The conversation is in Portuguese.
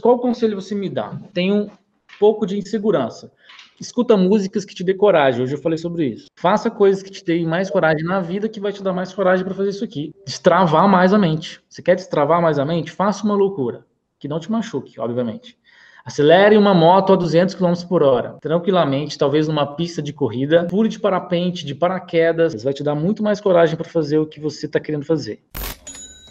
qual conselho você me dá? Tenho um pouco de insegurança. Escuta músicas que te dê coragem. Hoje eu falei sobre isso. Faça coisas que te deem mais coragem na vida, que vai te dar mais coragem para fazer isso aqui. Destravar mais a mente. Você quer destravar mais a mente? Faça uma loucura. Que não te machuque, obviamente. Acelere uma moto a 200 km por hora, tranquilamente, talvez numa pista de corrida. Pule de parapente, de paraquedas. Vai te dar muito mais coragem para fazer o que você está querendo fazer.